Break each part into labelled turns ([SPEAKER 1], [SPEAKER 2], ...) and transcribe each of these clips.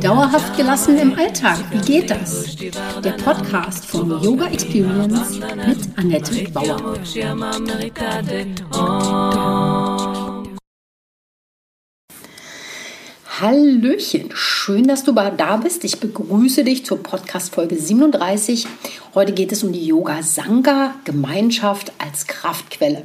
[SPEAKER 1] Dauerhaft gelassen im Alltag, wie geht das? Der Podcast von Yoga Experience mit Annette Bauer. Hallöchen, schön, dass du da bist. Ich begrüße dich zur Podcast Folge 37. Heute geht es um die Yoga Sangha Gemeinschaft als Kraftquelle.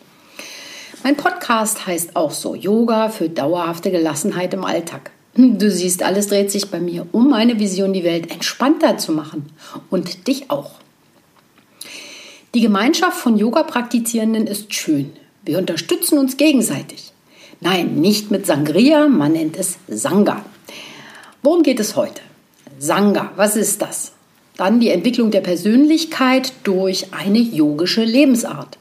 [SPEAKER 1] Mein Podcast heißt auch so Yoga für dauerhafte Gelassenheit im Alltag. Du siehst, alles dreht sich bei mir um meine Vision, die Welt entspannter zu machen und dich auch. Die Gemeinschaft von Yoga-Praktizierenden ist schön. Wir unterstützen uns gegenseitig. Nein, nicht mit Sangria, man nennt es Sangha. Worum geht es heute? Sangha, was ist das? Dann die Entwicklung der Persönlichkeit durch eine yogische Lebensart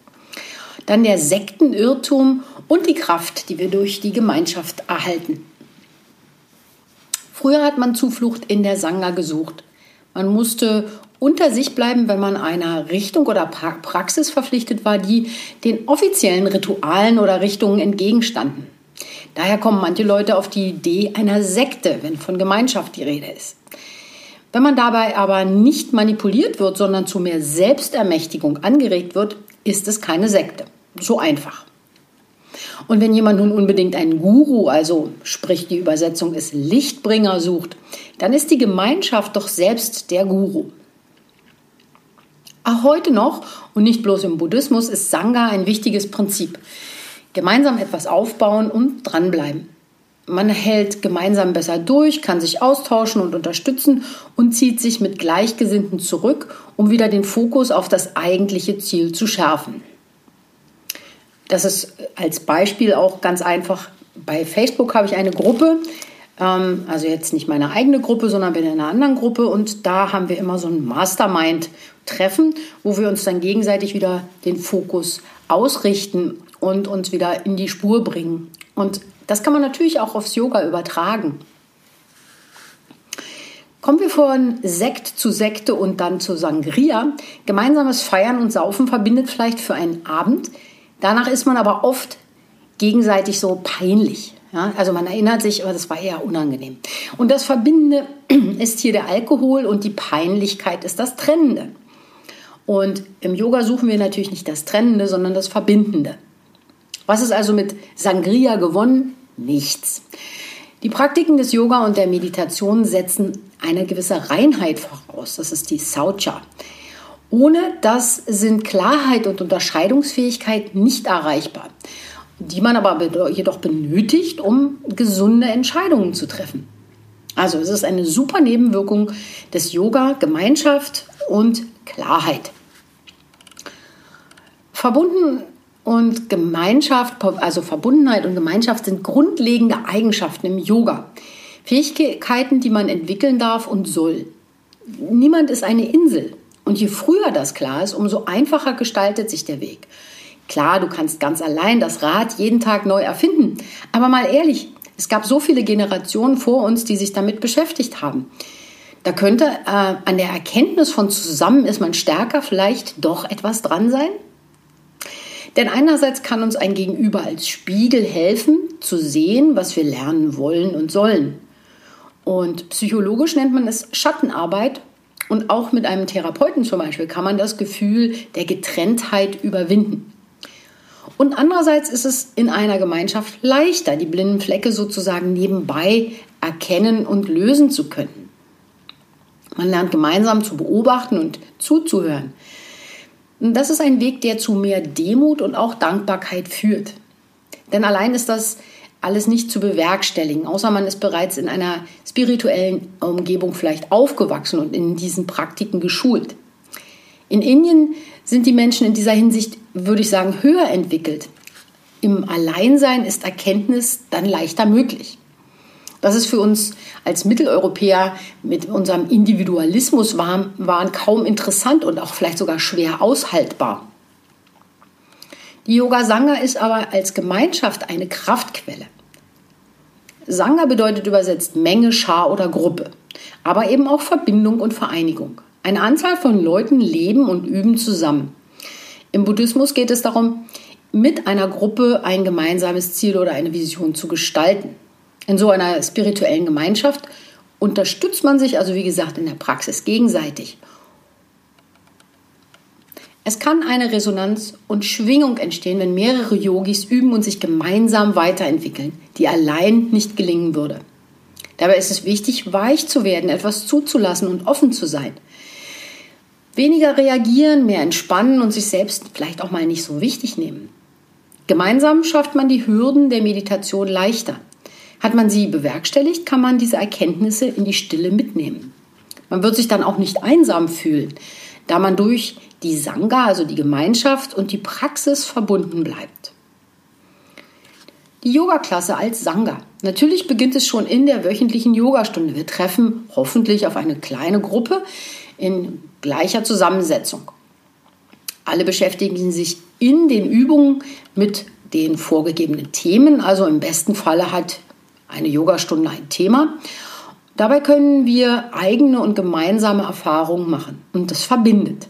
[SPEAKER 1] dann der Sektenirrtum und die Kraft, die wir durch die Gemeinschaft erhalten. Früher hat man Zuflucht in der Sangha gesucht. Man musste unter sich bleiben, wenn man einer Richtung oder Praxis verpflichtet war, die den offiziellen Ritualen oder Richtungen entgegenstanden. Daher kommen manche Leute auf die Idee einer Sekte, wenn von Gemeinschaft die Rede ist. Wenn man dabei aber nicht manipuliert wird, sondern zu mehr Selbstermächtigung angeregt wird, ist es keine Sekte. So einfach. Und wenn jemand nun unbedingt einen Guru, also sprich die Übersetzung ist Lichtbringer, sucht, dann ist die Gemeinschaft doch selbst der Guru. Auch heute noch und nicht bloß im Buddhismus ist Sangha ein wichtiges Prinzip. Gemeinsam etwas aufbauen und dranbleiben. Man hält gemeinsam besser durch, kann sich austauschen und unterstützen und zieht sich mit Gleichgesinnten zurück, um wieder den Fokus auf das eigentliche Ziel zu schärfen. Das ist als Beispiel auch ganz einfach. Bei Facebook habe ich eine Gruppe, ähm, also jetzt nicht meine eigene Gruppe, sondern bin in einer anderen Gruppe und da haben wir immer so ein Mastermind-Treffen, wo wir uns dann gegenseitig wieder den Fokus ausrichten und uns wieder in die Spur bringen. Und das kann man natürlich auch aufs Yoga übertragen. Kommen wir von Sekt zu Sekte und dann zu Sangria. Gemeinsames Feiern und Saufen verbindet vielleicht für einen Abend Danach ist man aber oft gegenseitig so peinlich. Ja, also man erinnert sich, aber das war eher unangenehm. Und das Verbindende ist hier der Alkohol und die Peinlichkeit ist das Trennende. Und im Yoga suchen wir natürlich nicht das Trennende, sondern das Verbindende. Was ist also mit Sangria gewonnen? Nichts. Die Praktiken des Yoga und der Meditation setzen eine gewisse Reinheit voraus. Das ist die Saucha. Ohne das sind Klarheit und Unterscheidungsfähigkeit nicht erreichbar, die man aber jedoch benötigt, um gesunde Entscheidungen zu treffen. Also es ist eine super Nebenwirkung des Yoga, Gemeinschaft und Klarheit. Verbunden und Gemeinschaft, also Verbundenheit und Gemeinschaft sind grundlegende Eigenschaften im Yoga. Fähigkeiten, die man entwickeln darf und soll. Niemand ist eine Insel. Und je früher das klar ist, umso einfacher gestaltet sich der Weg. Klar, du kannst ganz allein das Rad jeden Tag neu erfinden. Aber mal ehrlich, es gab so viele Generationen vor uns, die sich damit beschäftigt haben. Da könnte äh, an der Erkenntnis von zusammen ist man stärker vielleicht doch etwas dran sein. Denn einerseits kann uns ein Gegenüber als Spiegel helfen, zu sehen, was wir lernen wollen und sollen. Und psychologisch nennt man es Schattenarbeit und auch mit einem Therapeuten zum Beispiel kann man das Gefühl der Getrenntheit überwinden. Und andererseits ist es in einer Gemeinschaft leichter, die blinden Flecke sozusagen nebenbei erkennen und lösen zu können. Man lernt gemeinsam zu beobachten und zuzuhören. Und das ist ein Weg, der zu mehr Demut und auch Dankbarkeit führt. Denn allein ist das alles nicht zu bewerkstelligen, außer man ist bereits in einer spirituellen Umgebung vielleicht aufgewachsen und in diesen Praktiken geschult. In Indien sind die Menschen in dieser Hinsicht, würde ich sagen, höher entwickelt. Im Alleinsein ist Erkenntnis dann leichter möglich. Das ist für uns als Mitteleuropäer mit unserem Individualismus waren, waren kaum interessant und auch vielleicht sogar schwer aushaltbar. Die Yoga Sangha ist aber als Gemeinschaft eine Kraftquelle. Sangha bedeutet übersetzt Menge, Schar oder Gruppe, aber eben auch Verbindung und Vereinigung. Eine Anzahl von Leuten leben und üben zusammen. Im Buddhismus geht es darum, mit einer Gruppe ein gemeinsames Ziel oder eine Vision zu gestalten. In so einer spirituellen Gemeinschaft unterstützt man sich also, wie gesagt, in der Praxis gegenseitig. Es kann eine Resonanz und Schwingung entstehen, wenn mehrere Yogis üben und sich gemeinsam weiterentwickeln, die allein nicht gelingen würde. Dabei ist es wichtig, weich zu werden, etwas zuzulassen und offen zu sein. Weniger reagieren, mehr entspannen und sich selbst vielleicht auch mal nicht so wichtig nehmen. Gemeinsam schafft man die Hürden der Meditation leichter. Hat man sie bewerkstelligt, kann man diese Erkenntnisse in die Stille mitnehmen. Man wird sich dann auch nicht einsam fühlen, da man durch die Sangha, also die Gemeinschaft und die Praxis verbunden bleibt. Die Yoga-Klasse als Sangha. Natürlich beginnt es schon in der wöchentlichen Yogastunde. Wir treffen hoffentlich auf eine kleine Gruppe in gleicher Zusammensetzung. Alle beschäftigen sich in den Übungen mit den vorgegebenen Themen. Also im besten Falle hat eine Yogastunde ein Thema. Dabei können wir eigene und gemeinsame Erfahrungen machen und das verbindet.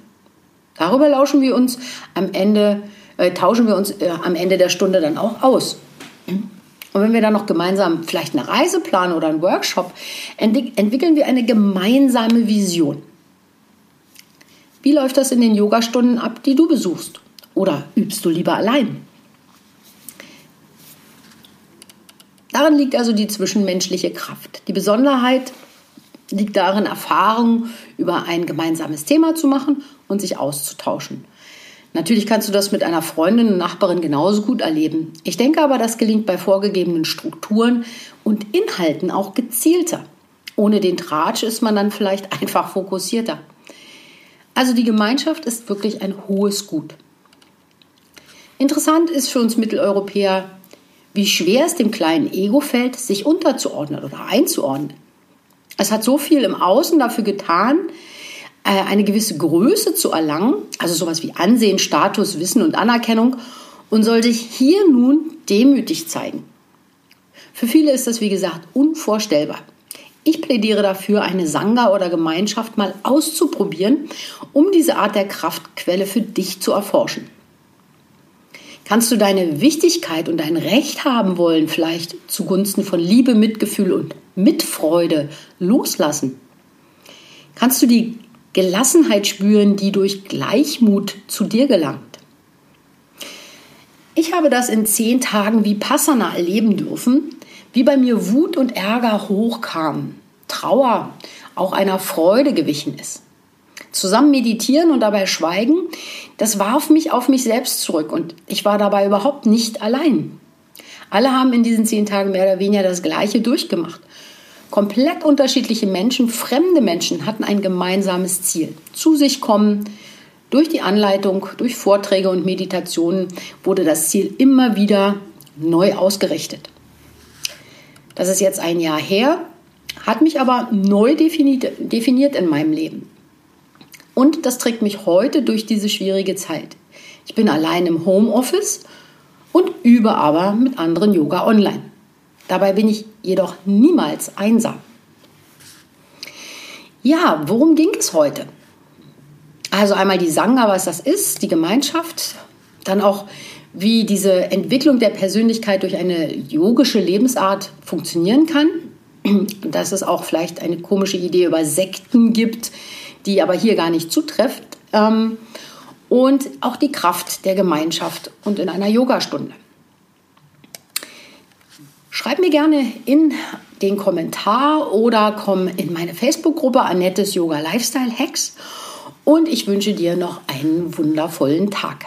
[SPEAKER 1] Darüber lauschen wir uns am Ende, äh, tauschen wir uns äh, am Ende der Stunde dann auch aus. Und wenn wir dann noch gemeinsam vielleicht eine Reise planen oder einen Workshop, ent entwickeln wir eine gemeinsame Vision. Wie läuft das in den Yogastunden ab, die du besuchst? Oder übst du lieber allein? Darin liegt also die zwischenmenschliche Kraft. Die Besonderheit liegt darin, Erfahrungen über ein gemeinsames Thema zu machen und sich auszutauschen. Natürlich kannst du das mit einer Freundin und Nachbarin genauso gut erleben. Ich denke aber, das gelingt bei vorgegebenen Strukturen und Inhalten auch gezielter. Ohne den Tratsch ist man dann vielleicht einfach fokussierter. Also die Gemeinschaft ist wirklich ein hohes Gut. Interessant ist für uns Mitteleuropäer, wie schwer es dem kleinen Ego fällt, sich unterzuordnen oder einzuordnen. Es hat so viel im Außen dafür getan, äh, eine gewisse Größe zu erlangen, also sowas wie Ansehen, Status, Wissen und Anerkennung, und soll sich hier nun demütig zeigen. Für viele ist das, wie gesagt, unvorstellbar. Ich plädiere dafür, eine Sangha oder Gemeinschaft mal auszuprobieren, um diese Art der Kraftquelle für dich zu erforschen. Kannst du deine Wichtigkeit und dein Recht haben wollen, vielleicht zugunsten von Liebe, Mitgefühl und Mitfreude loslassen? Kannst du die Gelassenheit spüren, die durch Gleichmut zu dir gelangt? Ich habe das in zehn Tagen wie Passana erleben dürfen, wie bei mir Wut und Ärger hochkamen, Trauer auch einer Freude gewichen ist. Zusammen meditieren und dabei schweigen, das warf mich auf mich selbst zurück und ich war dabei überhaupt nicht allein. Alle haben in diesen zehn Tagen mehr oder weniger das Gleiche durchgemacht. Komplett unterschiedliche Menschen, fremde Menschen hatten ein gemeinsames Ziel. Zu sich kommen. Durch die Anleitung, durch Vorträge und Meditationen wurde das Ziel immer wieder neu ausgerichtet. Das ist jetzt ein Jahr her, hat mich aber neu definiert, in meinem Leben. Und das trägt mich heute durch diese schwierige Zeit. Ich bin allein im Homeoffice und übe aber mit anderen Yoga online. Dabei bin ich jedoch niemals einsam. Ja, worum ging es heute? Also einmal die Sangha, was das ist, die Gemeinschaft, dann auch wie diese Entwicklung der Persönlichkeit durch eine yogische Lebensart funktionieren kann. Dass es auch vielleicht eine komische Idee über Sekten gibt, die aber hier gar nicht zutrifft. Ähm, und auch die Kraft der Gemeinschaft und in einer Yogastunde. Schreib mir gerne in den Kommentar oder komm in meine Facebook-Gruppe Annettes Yoga Lifestyle Hacks und ich wünsche dir noch einen wundervollen Tag.